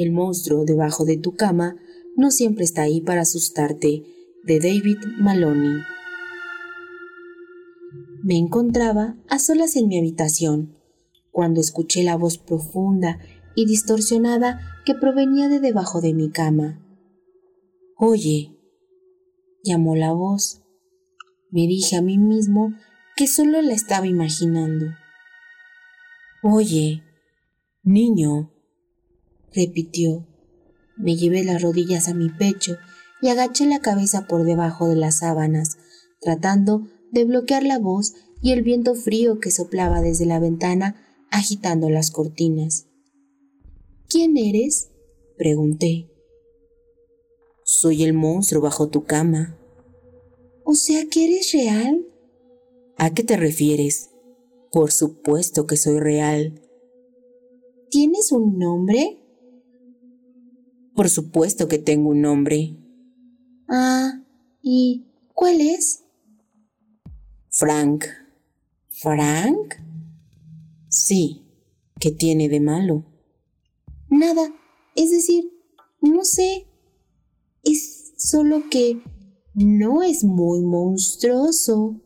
El monstruo debajo de tu cama no siempre está ahí para asustarte, de David Maloney. Me encontraba a solas en mi habitación, cuando escuché la voz profunda y distorsionada que provenía de debajo de mi cama. Oye, llamó la voz. Me dije a mí mismo que solo la estaba imaginando. Oye, niño, repitió. Me llevé las rodillas a mi pecho y agaché la cabeza por debajo de las sábanas, tratando de bloquear la voz y el viento frío que soplaba desde la ventana agitando las cortinas. ¿Quién eres? pregunté. Soy el monstruo bajo tu cama. ¿O sea que eres real? ¿A qué te refieres? Por supuesto que soy real. ¿Tienes un nombre? Por supuesto que tengo un nombre. Ah, ¿y cuál es? Frank. ¿Frank? Sí, ¿qué tiene de malo? Nada, es decir, no sé. Es solo que no es muy monstruoso.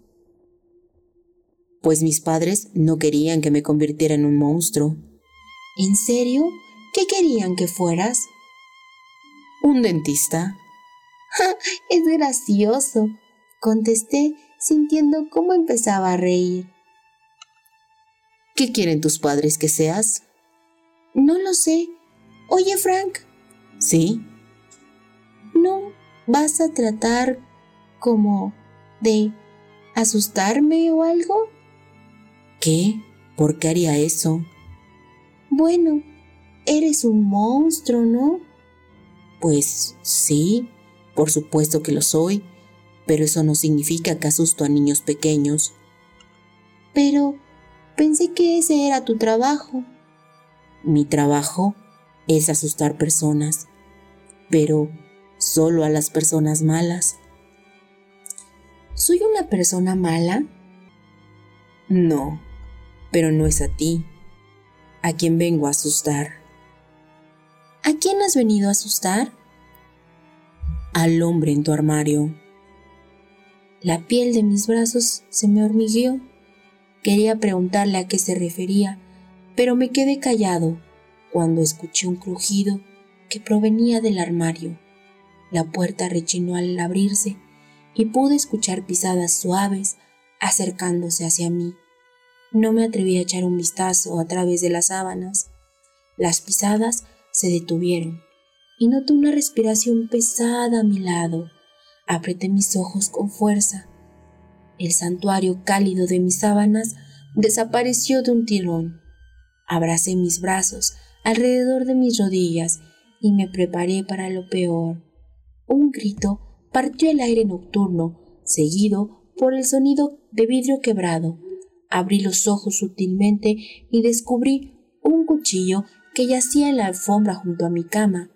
Pues mis padres no querían que me convirtiera en un monstruo. ¿En serio? ¿Qué querían que fueras? Un dentista. es gracioso, contesté sintiendo cómo empezaba a reír. ¿Qué quieren tus padres que seas? No lo sé. Oye, Frank. ¿Sí? ¿No vas a tratar como de asustarme o algo? ¿Qué? ¿Por qué haría eso? Bueno, eres un monstruo, ¿no? Pues sí, por supuesto que lo soy, pero eso no significa que asusto a niños pequeños. Pero pensé que ese era tu trabajo. Mi trabajo es asustar personas, pero solo a las personas malas. ¿Soy una persona mala? No, pero no es a ti, a quien vengo a asustar. ¿A quién has venido a asustar? Al hombre en tu armario. La piel de mis brazos se me hormigueó. Quería preguntarle a qué se refería, pero me quedé callado cuando escuché un crujido que provenía del armario. La puerta rechinó al abrirse y pude escuchar pisadas suaves acercándose hacia mí. No me atreví a echar un vistazo a través de las sábanas. Las pisadas se detuvieron y noté una respiración pesada a mi lado. Apreté mis ojos con fuerza. El santuario cálido de mis sábanas desapareció de un tirón. Abracé mis brazos alrededor de mis rodillas y me preparé para lo peor. Un grito partió el aire nocturno, seguido por el sonido de vidrio quebrado. Abrí los ojos sutilmente y descubrí un cuchillo que yacía en la alfombra junto a mi cama.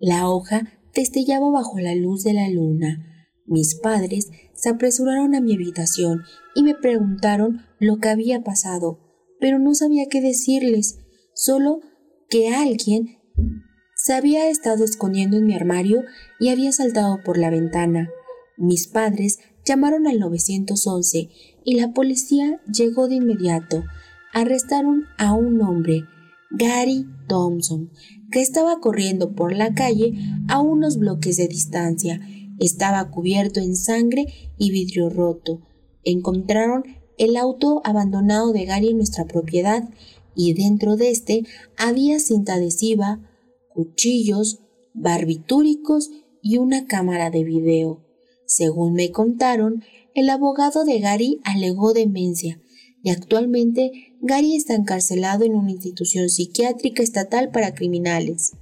La hoja destellaba bajo la luz de la luna. Mis padres se apresuraron a mi habitación y me preguntaron lo que había pasado, pero no sabía qué decirles, solo que alguien se había estado escondiendo en mi armario y había saltado por la ventana. Mis padres llamaron al 911 y la policía llegó de inmediato. Arrestaron a un hombre Gary Thompson, que estaba corriendo por la calle a unos bloques de distancia. Estaba cubierto en sangre y vidrio roto. Encontraron el auto abandonado de Gary en nuestra propiedad y dentro de este había cinta adhesiva, cuchillos, barbitúricos y una cámara de video. Según me contaron, el abogado de Gary alegó demencia y actualmente Gary está encarcelado en una institución psiquiátrica estatal para criminales.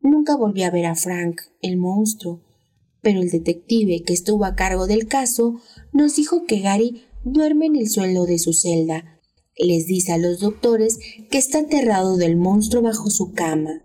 Nunca volví a ver a Frank, el monstruo, pero el detective que estuvo a cargo del caso nos dijo que Gary duerme en el suelo de su celda. Les dice a los doctores que está aterrado del monstruo bajo su cama.